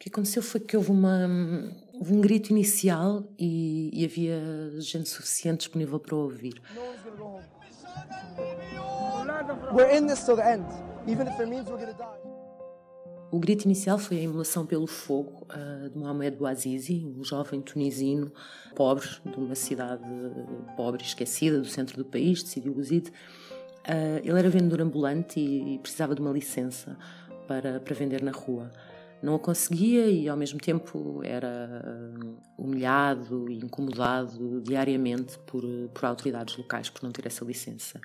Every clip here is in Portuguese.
que aconteceu foi que houve, uma, houve um grito inicial e, e, havia gente suficiente disponível para ouvir. We're in this till the end. Even if it means we're gonna die. O grito inicial foi a imolação pelo fogo uh, de Mohamed Bouazizi, um jovem tunisino pobre de uma cidade pobre, esquecida do centro do país, de Sidi Bouzid. Uh, ele era vendedor ambulante e, e, precisava de uma licença para, para vender na rua. Não a conseguia e, ao mesmo tempo, era uh, humilhado e incomodado diariamente por, por autoridades locais por não ter essa licença.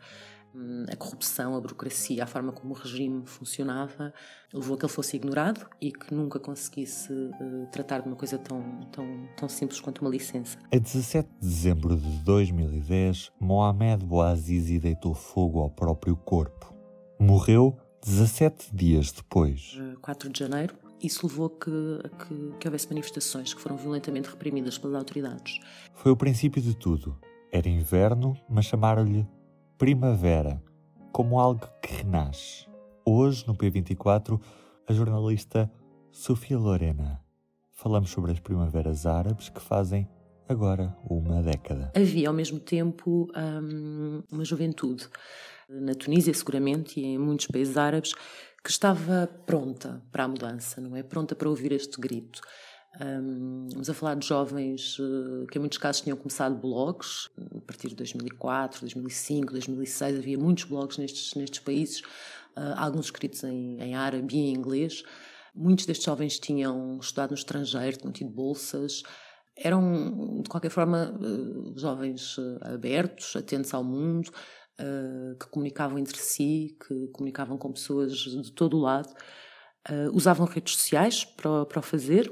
Hum, a corrupção, a burocracia, a forma como o regime funcionava, levou a que ele fosse ignorado e que nunca conseguisse uh, tratar de uma coisa tão, tão, tão simples quanto uma licença. A 17 de dezembro de 2010, Mohamed Bouazizi deitou fogo ao próprio corpo. Morreu 17 dias depois. 4 de janeiro, isso levou a que, a que, que houvesse manifestações que foram violentamente reprimidas pelas autoridades. Foi o princípio de tudo. Era inverno, mas chamaram-lhe primavera, como algo que renasce. Hoje, no P24, a jornalista Sofia Lorena. Falamos sobre as primaveras árabes que fazem agora uma década. Havia, ao mesmo tempo, hum, uma juventude, na Tunísia, seguramente, e em muitos países árabes, que estava pronta para a mudança, não é? Pronta para ouvir este grito. Um, vamos a falar de jovens uh, que, em muitos casos, tinham começado blogs, a partir de 2004, 2005, 2006. Havia muitos blogs nestes, nestes países, uh, alguns escritos em, em árabe e em inglês. Muitos destes jovens tinham estudado no estrangeiro, tinham tido bolsas. Eram, de qualquer forma, uh, jovens abertos, atentos ao mundo, que comunicavam entre si, que comunicavam com pessoas de todo o lado. usavam redes sociais para, para o fazer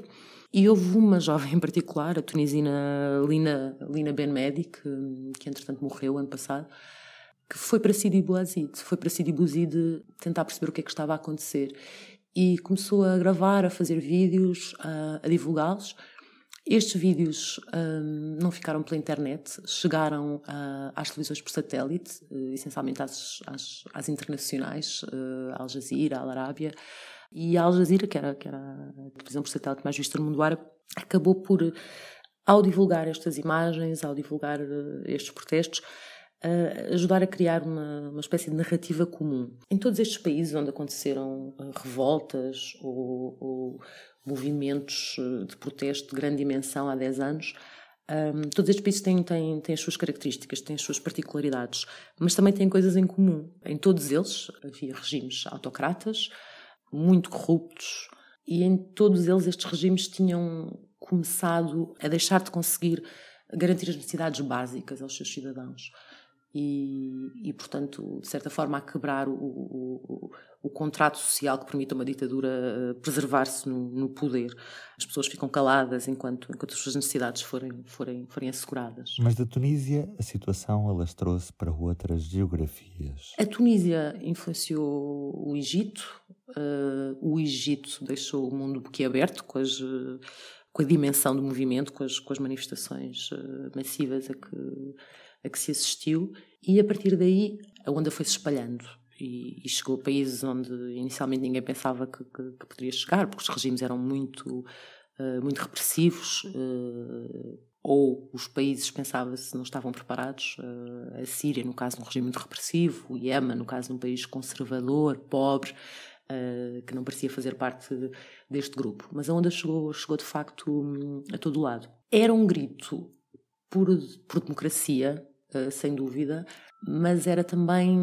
e houve uma jovem em particular, a tunisina Lina, Lina Ben Medi, que, que entretanto morreu ano passado, que foi para Sidi Bouzid, foi para Sidi Bouzid tentar perceber o que é que estava a acontecer. E começou a gravar, a fazer vídeos, a, a divulgá-los. Estes vídeos um, não ficaram pela internet, chegaram uh, às televisões por satélite, uh, essencialmente às, às, às internacionais, uh, Al Jazeera, Al Arábia, e a Al Jazeera, que era, que era a televisão por satélite mais vista no mundo árabe, acabou por, ao divulgar estas imagens, ao divulgar uh, estes protestos, ajudar a criar uma, uma espécie de narrativa comum. Em todos estes países onde aconteceram revoltas ou, ou movimentos de protesto de grande dimensão há 10 anos, um, todos estes países têm, têm, têm as suas características, têm as suas particularidades, mas também têm coisas em comum. Em todos eles havia regimes autocratas, muito corruptos, e em todos eles estes regimes tinham começado a deixar de conseguir garantir as necessidades básicas aos seus cidadãos. E, e portanto, de certa forma, a quebrar o, o, o, contrato social que permite a uma ditadura eh, preservar-se no, no, poder. As pessoas ficam caladas enquanto, enquanto as suas necessidades forem, forem, forem asseguradas. Mas da Tunísia, a situação alastrou-se para outras geografias. A Tunísia influenciou o Egito, Uh, o Egito deixou o mundo boquiaberto com, as, com a dimensão do movimento, com as, com as manifestações uh, massivas a que, a que se assistiu, e a partir daí a onda foi se espalhando. E, e, chegou a países onde inicialmente ninguém pensava que, que, que poderia chegar, porque os regimes eram muito, uh, muito repressivos, ou os países pensava-se não estavam preparados. a Síria, no caso, um regime muito repressivo, o Iémen, no caso, um país conservador, pobre, uh, que não parecia fazer parte deste grupo. Mas a onda chegou, chegou de facto hum, a todo lado. Era um grito por, por democracia, uh, sem dúvida, mas era também.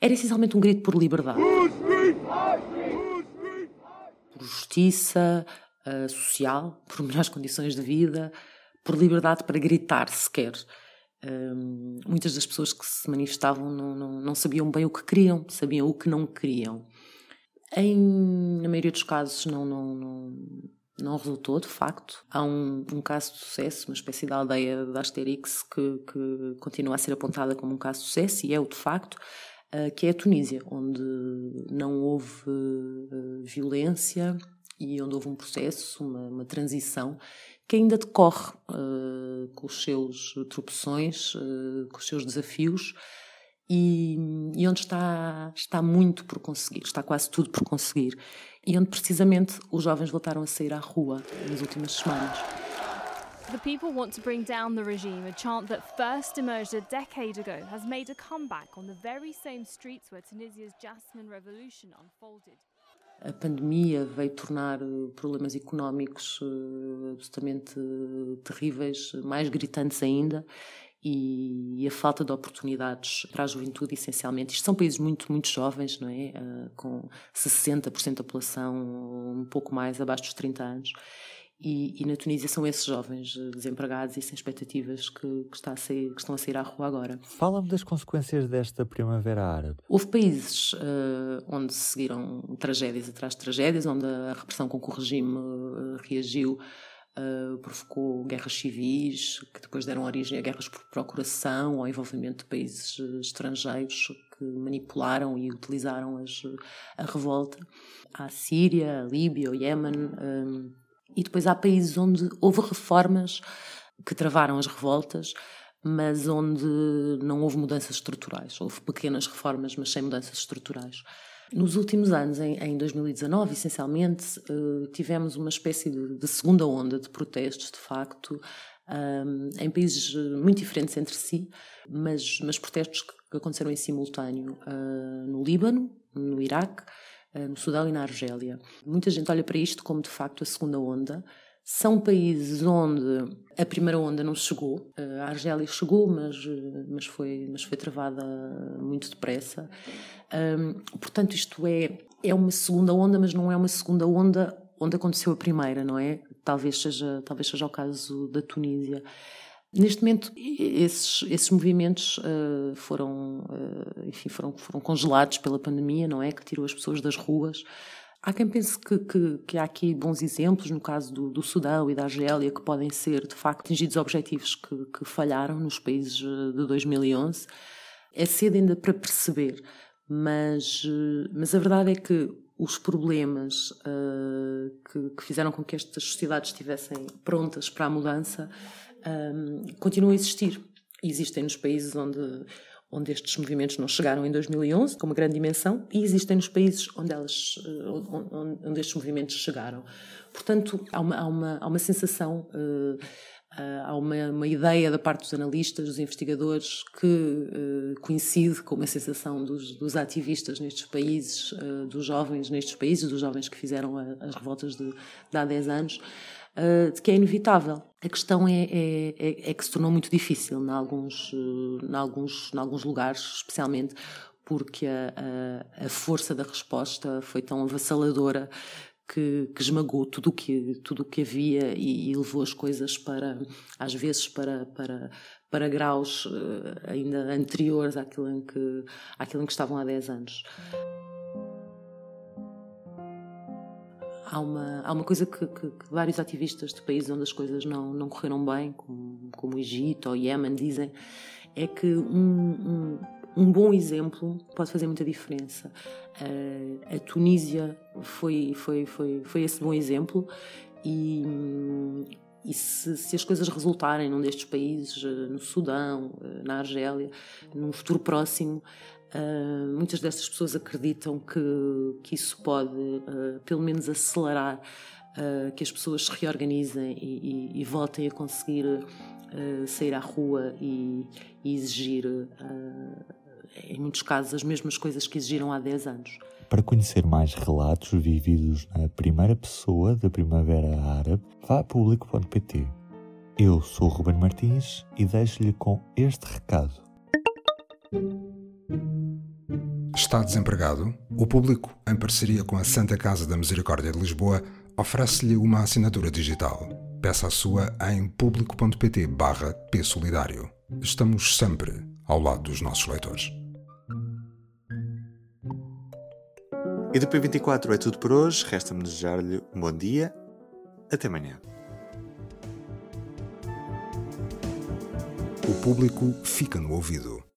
Era essencialmente um grito por liberdade. Por justiça uh, social, por melhores condições de vida, por liberdade para gritar sequer. Um, muitas das pessoas que se manifestavam não, não, não, sabiam bem o que queriam, sabiam o que não queriam. Em, na maioria dos casos não, não, não, não resultou, de facto. Há um, um, caso de sucesso, uma espécie de aldeia de Asterix que, que continua a ser apontada como um caso de sucesso, e é o de facto, uh, que é a Tunísia, onde não houve uh, violência e onde houve um processo, uma, uma transição que ainda decorre uh, com os seus tropeções, com os seus desafios e, e, onde está, está muito por conseguir, está quase tudo por conseguir. E onde precisamente os jovens voltaram a sair à rua nas últimas semanas. The people want to bring down the regime. A chant that first emerged a decade ago has made a comeback on the very same streets where Tunisia's Jasmine Revolution unfolded. A pandemia veio tornar eh, problemas económicos uh, absolutamente uh, terríveis, mais gritantes ainda, e, a falta de oportunidades para a juventude, essencialmente. Isto são países muito, muito jovens, não é? Uh, com 60% da população, um pouco mais abaixo dos 30 anos. E, e, na Tunísia são esses jovens eh, desempregados e sem expectativas que, que, a sair, que estão a sair à rua agora. Fala-me das consequências desta primavera árabe. Houve países uh, onde se seguiram tragédias atrás de tragédias, onde a repressão com que o regime uh, reagiu uh, provocou guerras civis, que depois deram origem a guerras por procuração ou envolvimento de países estrangeiros que manipularam e utilizaram as, a revolta. A Síria, a Líbia, o Iémen e depois há países onde houve reformas que travaram as revoltas, mas onde não houve mudanças estruturais. Houve pequenas reformas, mas sem mudanças estruturais. Nos últimos anos, em, em 2019, essencialmente, uh, tivemos uma espécie de, de, segunda onda de protestos, de facto, um, em países muito diferentes entre si, mas, mas protestos que aconteceram em simultâneo uh, no Líbano, no Iraque, eh, no Sudão e na Argélia. Muita gente olha para isto como de facto a segunda onda. São países onde a primeira onda não chegou. Eh, a Argélia chegou, mas, eh, mas, foi, mas foi travada muito depressa. Um, portanto, isto é, é uma segunda onda, mas não é uma segunda onda onde aconteceu a primeira, não é? Talvez seja, talvez seja o caso da Tunísia. Neste momento, esses, esses movimentos uh, foram, uh, enfim, foram, foram congelados pela pandemia, não é? Que tirou as pessoas das ruas. Há quem pense que, que, que há aqui bons exemplos, no caso do, do, Sudão e da Argélia, que podem ser, de facto, atingidos objetivos que, que falharam nos países eh, de 2011. É cedo ainda para perceber, mas, mas a verdade é que os problemas uh, que, que, fizeram com que estas sociedades estivessem prontas para a mudança um, continuam a existir. Existem nos países onde, onde estes movimentos não chegaram em 2011, com uma grande dimensão, e existem nos países onde, elas, onde, onde estes movimentos chegaram. Portanto, há uma, há uma, há uma sensação. Uh, há uma, uma, ideia da parte dos analistas, dos investigadores, que uh, coincide com uma sensação dos, dos ativistas nestes países, uh, dos jovens nestes países, dos jovens que fizeram a, as revoltas de, de, há 10 anos, de que é inevitável. A questão é, é, é, é, que se tornou muito difícil em alguns, em alguns, em alguns lugares, especialmente porque a, a, a força da resposta foi tão avassaladora que, que, esmagou tudo o que tudo o que havia e, e, levou as coisas para às vezes para para para graus ainda anteriores àquilo em que àquilo em que estavam há 10 anos. Há uma, há uma coisa que, que, que, vários ativistas de países onde as coisas não, não correram bem, como, como o Egito ou o Iémen, dizem, é que um, um, um, bom exemplo pode fazer muita diferença. Uh, a Tunísia foi, foi, foi, foi esse bom exemplo e, e se, se, as coisas resultarem num destes países, eh, no Sudão, eh, na Argélia, num futuro próximo, Uh, muitas dessas pessoas acreditam que, que isso pode, pelo menos, acelerar que as pessoas se reorganizem e, e, e voltem a conseguir sair à rua e, e exigir, em muitos casos, as mesmas coisas que exigiram há 10 anos. Para conhecer mais relatos vividos na primeira pessoa da Primavera Árabe, vá a público.pt. Eu sou Ruben Martins e deixo-lhe com este recado. Está desempregado? O público, em parceria com a Santa Casa da Misericórdia de Lisboa, oferece-lhe uma assinatura digital. Peça a sua em público.pt barra Solidário. Estamos sempre ao lado dos nossos leitores. E do P24 é tudo por hoje. Resta-me desejar-lhe um bom dia. Até amanhã. O público fica no ouvido.